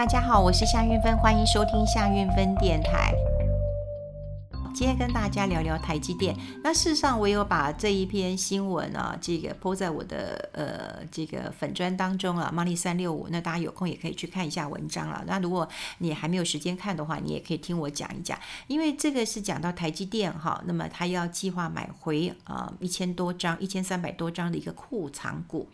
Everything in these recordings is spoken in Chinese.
大家好，我是夏运芬，欢迎收听夏运芬电台。今天跟大家聊聊台积电。那事实上，我有把这一篇新闻啊，这个 po 在我的呃这个粉专当中啊，Money 三六五。那大家有空也可以去看一下文章了。那如果你还没有时间看的话，你也可以听我讲一讲，因为这个是讲到台积电哈，那么他要计划买回啊一千多张、一千三百多张的一个库藏股。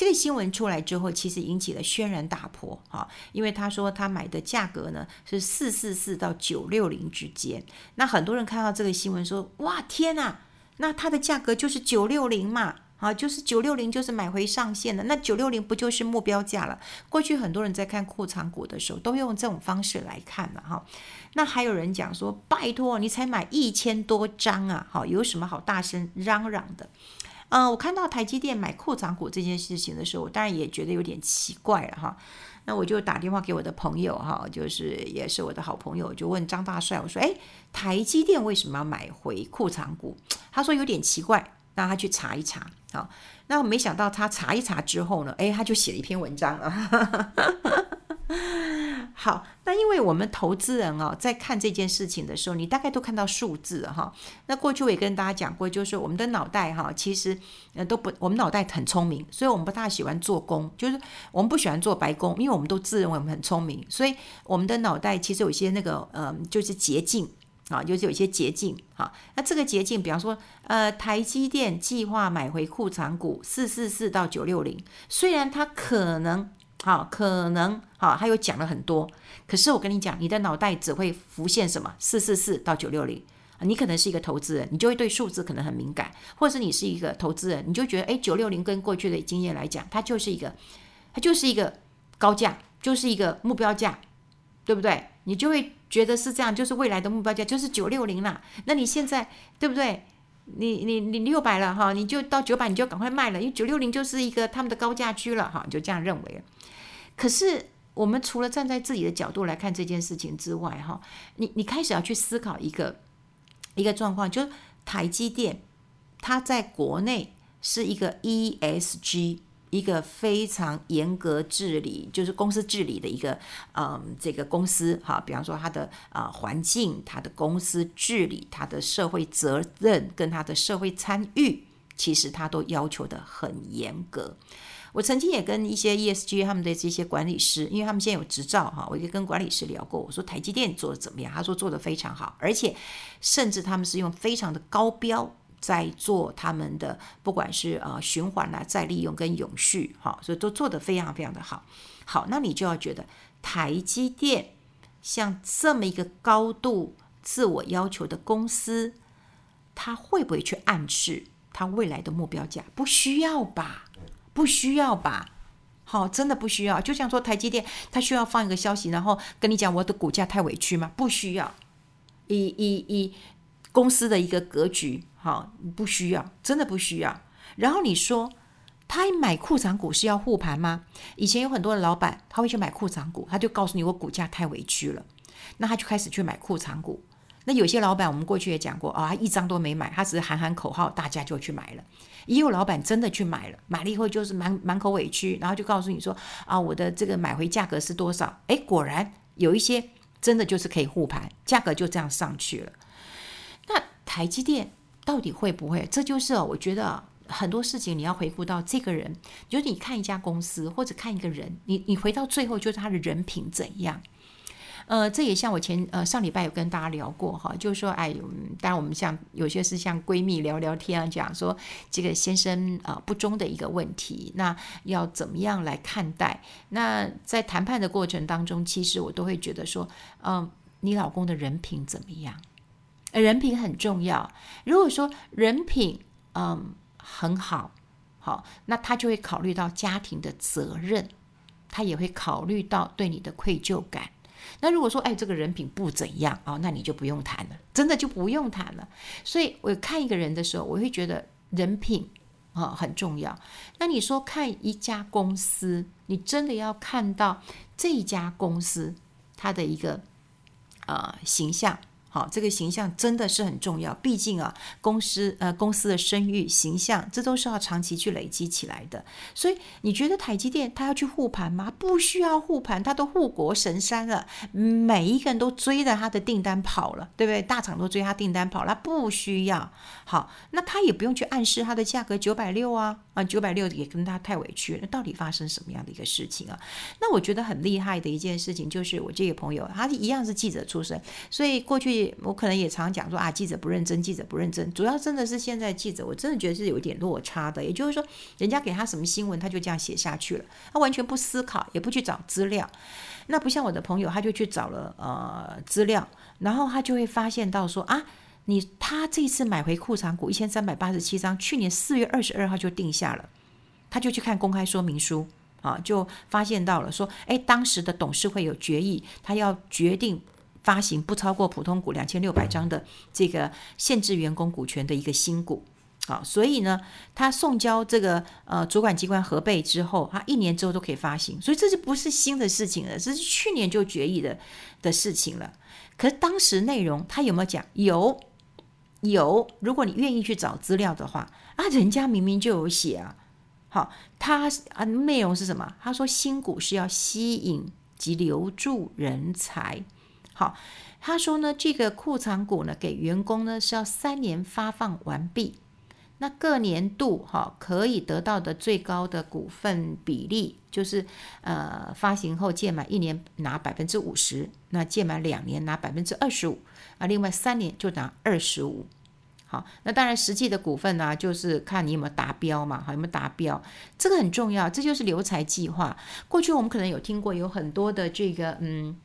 这个新闻出来之后，其实引起了轩然大波哈，因为他说他买的价格呢是四四四到九六零之间，那很多人看到这个新闻说，哇天呐，那它的价格就是九六零嘛，啊，就是九六零就是买回上限的，那九六零不就是目标价了？过去很多人在看库藏股的时候，都用这种方式来看嘛哈。那还有人讲说，拜托你才买一千多张啊，好，有什么好大声嚷嚷的？嗯、我看到台积电买库藏股这件事情的时候，我当然也觉得有点奇怪了哈。那我就打电话给我的朋友哈，就是也是我的好朋友，就问张大帅，我说：“哎，台积电为什么要买回库藏股？”他说有点奇怪，让他去查一查。好，那我没想到他查一查之后呢，哎，他就写了一篇文章啊。好，那因为我们投资人哦，在看这件事情的时候，你大概都看到数字哈。那过去我也跟大家讲过，就是我们的脑袋哈，其实呃都不，我们脑袋很聪明，所以我们不大喜欢做工，就是我们不喜欢做白工，因为我们都自认为我们很聪明，所以我们的脑袋其实有一些那个呃，就是捷径啊，就是有一些捷径哈。那这个捷径，比方说呃，台积电计划买回库藏股四四四到九六零，虽然它可能。好，可能好，他又讲了很多。可是我跟你讲，你的脑袋只会浮现什么？四四四到九六零。你可能是一个投资人，你就会对数字可能很敏感；或者是你是一个投资人，你就觉得，诶，九六零跟过去的经验来讲，它就是一个，它就是一个高价，就是一个目标价，对不对？你就会觉得是这样，就是未来的目标价就是九六零啦。那你现在对不对？你你你六百了哈，你就到九百，你就赶快卖了，因为九六零就是一个他们的高价区了哈，你就这样认为。可是，我们除了站在自己的角度来看这件事情之外，哈，你你开始要去思考一个一个状况，就是台积电它在国内是一个 ESG 一个非常严格治理，就是公司治理的一个嗯这个公司哈，比方说它的啊环境、它的公司治理、它的社会责任跟它的社会参与，其实它都要求的很严格。我曾经也跟一些 ESG 他们的这些管理师，因为他们现在有执照哈，我就跟管理师聊过，我说台积电做的怎么样？他说做的非常好，而且甚至他们是用非常的高标在做他们的，不管是呃循环啊、再利用跟永续哈，所以都做得非常非常的好。好，那你就要觉得台积电像这么一个高度自我要求的公司，他会不会去暗示他未来的目标价？不需要吧？不需要吧？好，真的不需要。就像说台积电，它需要放一个消息，然后跟你讲我的股价太委屈吗？不需要。以以以公司的一个格局，好，不需要，真的不需要。然后你说他买库藏股是要护盘吗？以前有很多的老板他会去买库藏股，他就告诉你我股价太委屈了，那他就开始去买库藏股。那有些老板我们过去也讲过啊、哦，他一张都没买，他只是喊喊口号，大家就去买了。也有老板真的去买了，买了以后就是满满口委屈，然后就告诉你说啊，我的这个买回价格是多少？诶，果然有一些真的就是可以护盘，价格就这样上去了。那台积电到底会不会？这就是我觉得很多事情你要回顾到这个人，就是你看一家公司或者看一个人，你你回到最后就是他的人品怎样。呃，这也像我前呃上礼拜有跟大家聊过哈，就是说，哎，当然我们像有些是像闺蜜聊聊天啊，讲说这个先生啊、呃、不忠的一个问题，那要怎么样来看待？那在谈判的过程当中，其实我都会觉得说，嗯、你老公的人品怎么样？人品很重要。如果说人品嗯、很好，好，那他就会考虑到家庭的责任，他也会考虑到对你的愧疚感。那如果说，哎，这个人品不怎样哦，那你就不用谈了，真的就不用谈了。所以我看一个人的时候，我会觉得人品啊、很重要。那你说看一家公司，你真的要看到这一家公司它的一个啊、形象好，这个形象真的是很重要。毕竟啊，公司呃公司的声誉形象，这都是要长期去累积起来的。所以你觉得台积电它要去护盘吗？不需要护盘，它都护国神山了，每一个人都追着它的订单跑了，对不对？大厂都追它订单跑了，不需要。好，那它也不用去暗示它的价格九百六啊啊，九百六也跟他太委屈了。那到底发生什么样的一个事情啊？那我觉得很厉害的一件事情就是，我这个朋友他一样是记者出身，所以过去。我可能也常讲说啊，记者不认真，记者不认真。主要真的是现在记者，我真的觉得是有一点落差的。也就是说，人家给他什么新闻，他就这样写下去了，他完全不思考，也不去找资料。那不像我的朋友，他就去找了呃资料，然后他就会发现到说啊，你他这次买回库藏股一千三百八十七张，去年四月二十二号就定下了，他就去看公开说明书啊，就发现到了说，哎，当时的董事会有决议，他要决定。发行不超过普通股两千六百张的这个限制员工股权的一个新股，好，所以呢，他送交这个呃主管机关核备之后，他一年之后都可以发行，所以这就不是新的事情了，这是去年就决议的的事情了。可是当时内容他有没有讲？有，有。如果你愿意去找资料的话，啊，人家明明就有写啊。好，他啊内容是什么？他说新股是要吸引及留住人才。好，他说呢，这个库藏股呢，给员工呢是要三年发放完毕，那各年度哈可以得到的最高的股份比例就是呃发行后届满一年拿百分之五十，那届满两年拿百分之二十五，啊，另外三年就拿二十五。好，那当然实际的股份呢，就是看你有没有达标嘛，好，有没有达标，这个很重要，这就是留才计划。过去我们可能有听过，有很多的这个嗯。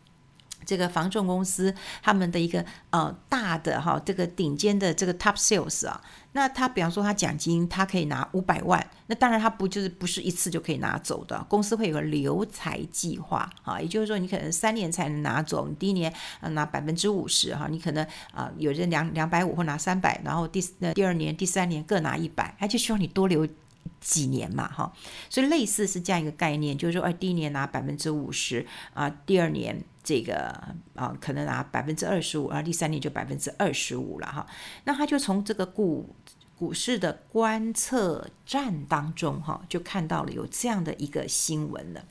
这个房仲公司他们的一个呃大的哈，这个顶尖的这个 top sales 啊，那他比方说他奖金他可以拿五百万，那当然他不就是不是一次就可以拿走的，公司会有个留才计划啊，也就是说你可能三年才能拿走，你第一年拿百分之五十哈，你可能啊有人两两百五或拿三百，然后第那第二年第三年各拿一百，他就希望你多留几年嘛哈，所以类似是这样一个概念，就是说哎第一年拿百分之五十啊，第二年。这个啊，可能拿百分之二十五，然后第三年就百分之二十五了哈。那他就从这个股股市的观测站当中哈，就看到了有这样的一个新闻了。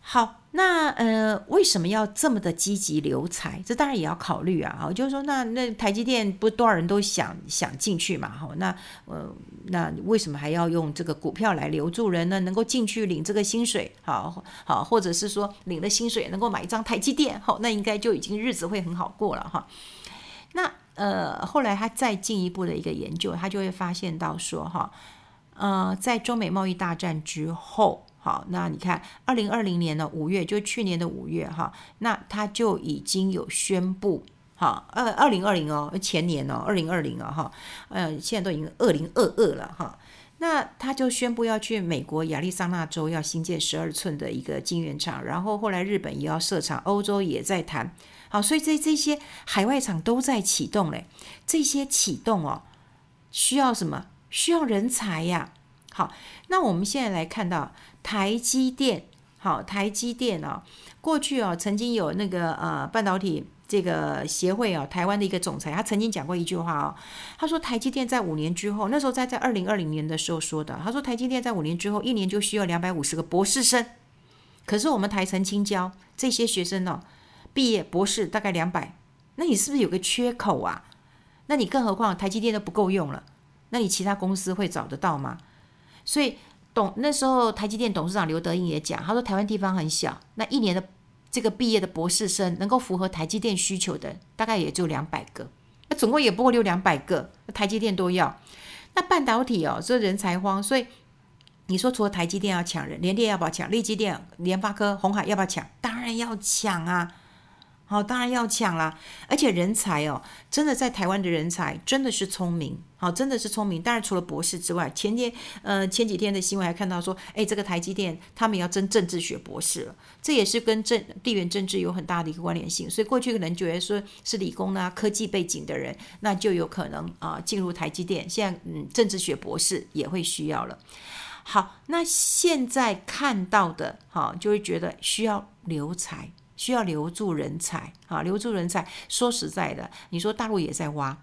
好，那呃，为什么要这么的积极留才？这当然也要考虑啊。哈，就是说，那那台积电不多少人都想想进去嘛？哈，那呃，那为什么还要用这个股票来留住人呢？能够进去领这个薪水，好好，或者是说领了薪水能够买一张台积电，好，那应该就已经日子会很好过了哈。那呃，后来他再进一步的一个研究，他就会发现到说哈，呃，在中美贸易大战之后。好，那你看，二零二零年的五月，就去年的五月，哈，那他就已经有宣布，哈，二二零二零哦，前年哦，二零二零啊，哈，呃，现在都已经二零二二了，哈，那他就宣布要去美国亚利桑那州要新建十二寸的一个晶圆厂，然后后来日本也要设厂，欧洲也在谈，好，所以这这些海外厂都在启动嘞，这些启动哦，需要什么？需要人才呀，好，那我们现在来看到。台积电，好，台积电啊，过去哦，曾经有那个呃半导体这个协会啊，台湾的一个总裁，他曾经讲过一句话哦，他说台积电在五年之后，那时候在在二零二零年的时候说的，他说台积电在五年之后，一年就需要两百五十个博士生，可是我们台城青交这些学生呢，毕业博士大概两百，那你是不是有个缺口啊？那你更何况台积电都不够用了，那你其他公司会找得到吗？所以。董那时候，台积电董事长刘德英也讲，他说台湾地方很小，那一年的这个毕业的博士生能够符合台积电需求的，大概也就两百个，那总共也不过就两百个，台积电都要。那半导体哦，这人才荒，所以你说除了台积电要抢人，联电要不要抢？立积电、联发科、鸿海要不要抢？当然要抢啊！好，当然要抢啦！而且人才哦，真的在台湾的人才真的是聪明，好，真的是聪明。当然除了博士之外，前天呃前几天的新闻还看到说，哎，这个台积电他们要争政治学博士了，这也是跟政地缘政治有很大的一个关联性。所以过去可能觉得说是理工啊科技背景的人，那就有可能啊进入台积电。现在嗯政治学博士也会需要了。好，那现在看到的哈，就会觉得需要留才。需要留住人才啊，留住人才。说实在的，你说大陆也在挖，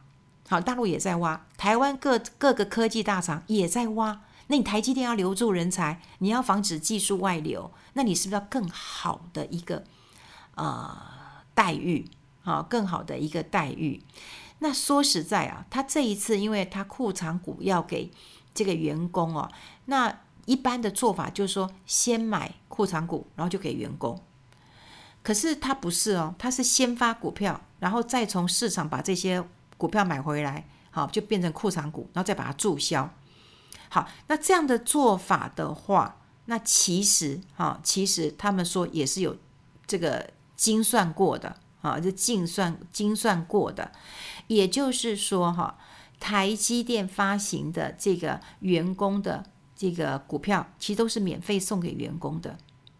好，大陆也在挖，台湾各各个科技大厂也在挖。那你台积电要留住人才，你要防止技术外流，那你是不是要更好的一个呃待遇啊？更好的一个待遇。那说实在啊，他这一次因为他库藏股要给这个员工哦，那一般的做法就是说先买库藏股，然后就给员工。可是他不是哦，他是先发股票，然后再从市场把这些股票买回来，好，就变成库藏股，然后再把它注销。好，那这样的做法的话，那其实哈，其实他们说也是有这个精算过的啊，就精算精算过的，也就是说哈，台积电发行的这个员工的这个股票，其实都是免费送给员工的，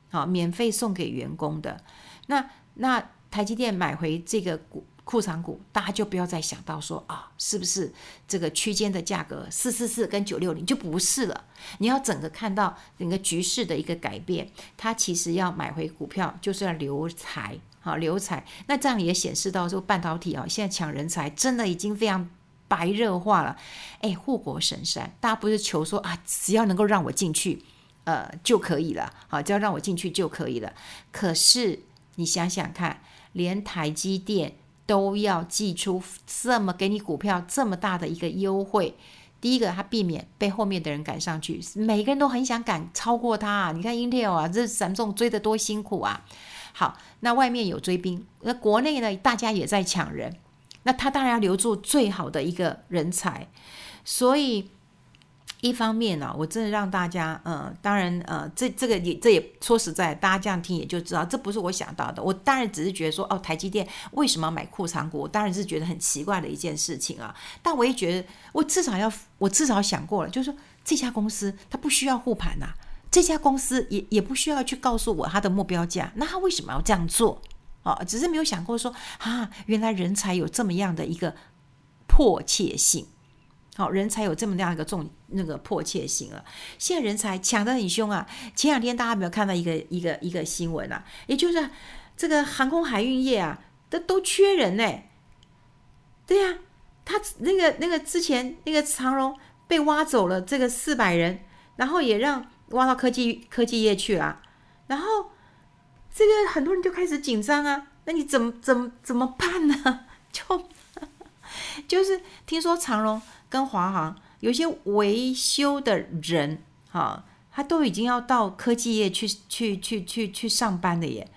好，免费送给员工的。那那台积电买回这个股。库藏股，大家就不要再想到说啊，是不是这个区间的价格四四四跟九六零就不是了？你要整个看到整个局势的一个改变，它其实要买回股票就是要留财，好留才。那这样也显示到说半导体啊，现在抢人才真的已经非常白热化了。哎，护国神山，大家不是求说啊，只要能够让我进去，呃就可以了，好，只要让我进去就可以了。可是你想想看，连台积电。都要祭出这么给你股票这么大的一个优惠，第一个，他避免被后面的人赶上去，每个人都很想赶超过他！你看 Intel 啊，这三众追得多辛苦啊！好，那外面有追兵，那国内呢，大家也在抢人，那他当然要留住最好的一个人才，所以。一方面呢、我真的让大家，呃，当然，呃，这这个也这也说实在，大家这样听也就知道，这不是我想到的。我当然只是觉得说，哦，台积电为什么要买库藏股？我当然是觉得很奇怪的一件事情啊。但我也觉得，我至少要，我至少想过了，就是说这家公司它不需要护盘呐、这家公司也也不需要去告诉我它的目标价，那他为什么要这样做？哦，只是没有想过说，啊，原来人才有这么样的一个迫切性。好，人才有这么样一个重那个迫切性了。现在人才抢得很凶啊！前两天大家有没有看到一个一个一个新闻啊？也就是这个航空海运业啊，都都缺人呢。对呀、啊，他那个那个之前那个长荣被挖走了，这个四百人，然后也让挖到科技科技业去了，然后这个很多人就开始紧张啊。那你怎么怎么怎么办呢？就就是听说长荣。跟华航有些维修的人，哈，他都已经要到科技业去去去去去上班的耶。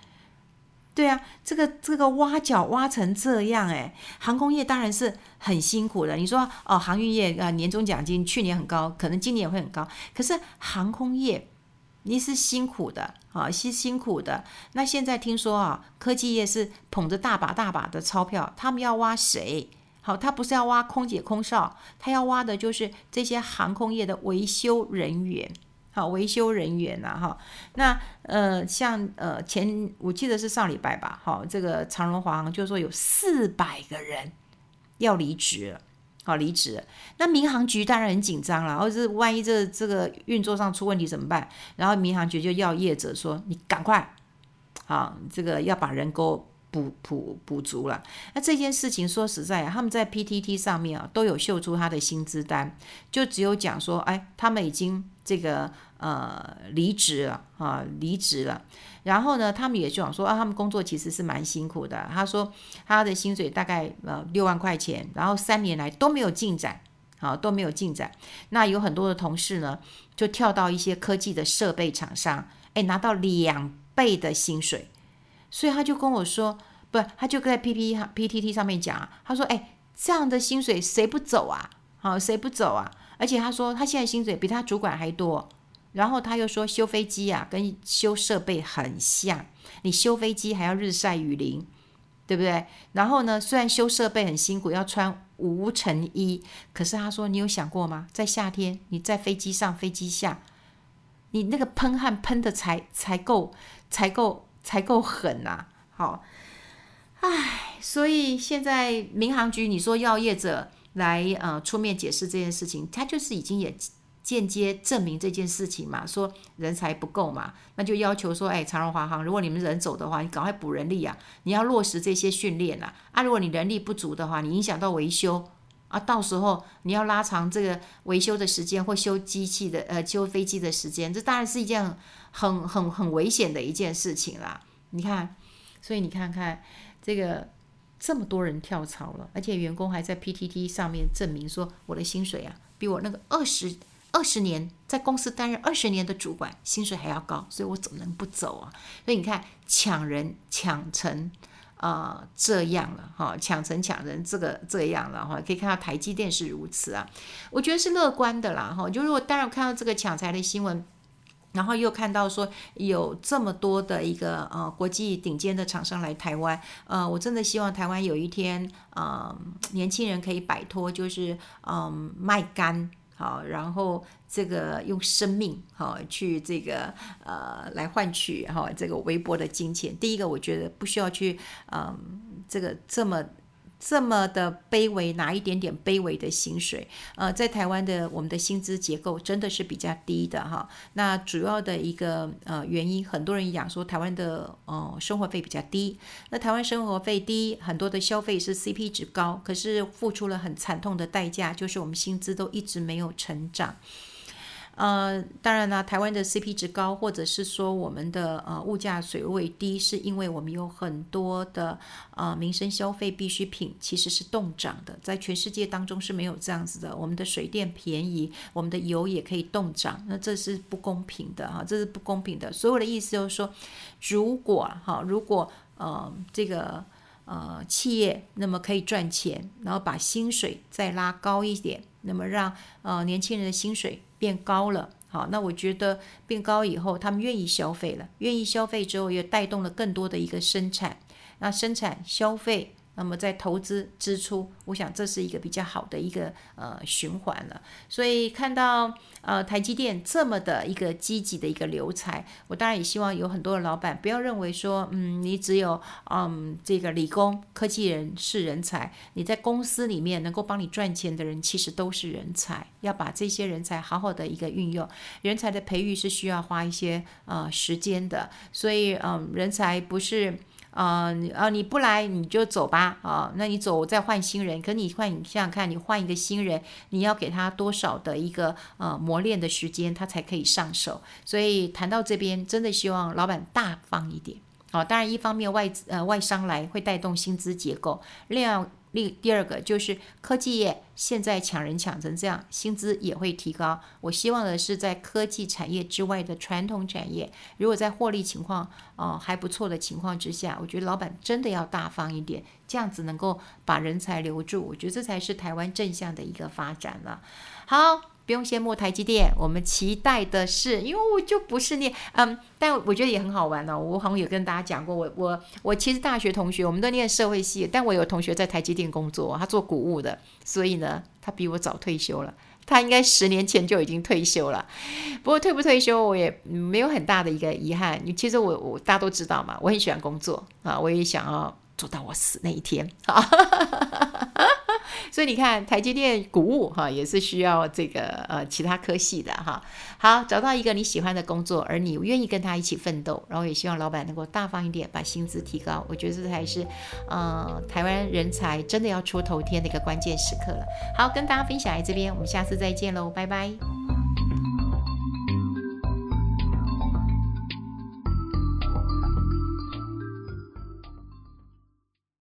对啊，这个这个挖角挖成这样，哎，航空业当然是很辛苦的。你说哦，航运业啊，年终奖金去年很高，可能今年也会很高。可是航空业你是辛苦的啊，是辛苦的。那现在听说啊，科技业是捧着大把大把的钞票，他们要挖谁？好，他不是要挖空姐、空少，他要挖的就是这些航空业的维修人员。好，维修人员呐、啊，哈，那呃，像呃前我记得是上礼拜吧，好，这个长荣、华航就说有四百个人要离职，好，离职。那民航局当然很紧张了，或者是万一这这个运作上出问题怎么办？然后民航局就要业者说，你赶快，啊，这个要把人工。补补补足了，那这件事情说实在啊，他们在 PTT 上面啊都有秀出他的薪资单，就只有讲说，哎，他们已经这个呃离职了啊，离职了。然后呢，他们也就讲说啊，他们工作其实是蛮辛苦的。他说他的薪水大概呃六万块钱，然后三年来都没有进展，啊都没有进展。那有很多的同事呢，就跳到一些科技的设备厂商，哎，拿到两倍的薪水。所以他就跟我说，不，他就在 P P P T T 上面讲啊，他说，哎，这样的薪水谁不走啊？好，谁不走啊？而且他说他现在薪水比他主管还多，然后他又说修飞机啊，跟修设备很像，你修飞机还要日晒雨淋，对不对？然后呢，虽然修设备很辛苦，要穿无尘衣，可是他说，你有想过吗？在夏天你在飞机上、飞机下，你那个喷汗喷的才才够，才够。才够狠呐、好，唉，所以现在民航局你说要业者来呃出面解释这件事情，他就是已经也间接证明这件事情嘛，说人才不够嘛，那就要求说，哎，长荣华航，如果你们人走的话，你赶快补人力啊，你要落实这些训练啊，啊，如果你人力不足的话，你影响到维修啊，到时候你要拉长这个维修的时间或修机器的呃修飞机的时间，这当然是一件很很很危险的一件事情啦。你看，所以你看看这个。这么多人跳槽了，而且员工还在 PTT 上面证明说，我的薪水啊，比我那个二十二十年在公司担任二十年的主管薪水还要高，所以我怎么能不走啊？所以你看，抢人抢成啊、这样了哈，抢成抢人这个这样了哈，可以看到台积电是如此啊，我觉得是乐观的啦哈。就如果当然看到这个抢才的新闻。然后又看到说有这么多的一个呃国际顶尖的厂商来台湾，呃，我真的希望台湾有一天，呃，年轻人可以摆脱就是嗯、呃、卖肝好，然后这个用生命好去这个呃来换取哈这个微薄的金钱。第一个我觉得不需要去嗯、呃、这个这么。这么的卑微，拿一点点卑微的薪水，呃，在台湾的我们的薪资结构真的是比较低的哈。那主要的一个呃原因，很多人讲说台湾的呃生活费比较低。那台湾生活费低，很多的消费是 CP 值高，可是付出了很惨痛的代价，就是我们薪资都一直没有成长。呃，当然了，台湾的 CP 值高，或者是说我们的呃物价水位低，是因为我们有很多的呃民生消费必需品其实是冻涨的，在全世界当中是没有这样子的。我们的水电便宜，我们的油也可以冻涨，那这是不公平的哈，这是不公平的。所有的意思就是说，如果哈，如果呃这个呃企业那么可以赚钱，然后把薪水再拉高一点，那么让呃年轻人的薪水。变高了，好，那我觉得变高以后，他们愿意消费了，愿意消费之后，也带动了更多的一个生产，那生产消费。那么在投资支出，我想这是一个比较好的一个呃循环了。所以看到呃台积电这么的一个积极的一个留才，我当然也希望有很多的老板不要认为说，嗯，你只有嗯这个理工科技人是人才，你在公司里面能够帮你赚钱的人其实都是人才，要把这些人才好好的一个运用。人才的培育是需要花一些呃时间的，所以嗯人才不是。啊、呃，啊，你不来你就走吧，啊，那你走我再换新人。可你换，你想想看，你换一个新人，你要给他多少的一个呃磨练的时间，他才可以上手。所以谈到这边，真的希望老板大方一点。好，当然一方面外呃外商来会带动薪资结构，另外。另第二个就是科技业现在抢人抢成这样，薪资也会提高。我希望的是在科技产业之外的传统产业，如果在获利情况哦、还不错的情况之下，我觉得老板真的要大方一点，这样子能够把人才留住。我觉得这才是台湾正向的一个发展了。好。不用羡慕台积电，我们期待的是，因为我就不是念，嗯，但我觉得也很好玩哦。我好像有跟大家讲过，我我我其实大学同学，我们都念社会系，但我有同学在台积电工作，他做谷物的，所以呢，他比我早退休了，他应该十年前就已经退休了。不过退不退休，我也没有很大的一个遗憾。其实我我大家都知道嘛，我很喜欢工作啊，我也想要做到我死那一天啊。所以你看，台积电谷物哈也是需要这个呃其他科系的哈。好，找到一个你喜欢的工作，而你愿意跟他一起奋斗，然后也希望老板能够大方一点，把薪资提高。我觉得这才是呃台湾人才真的要出头天的一个关键时刻了。好，跟大家分享在这边，我们下次再见喽，拜拜。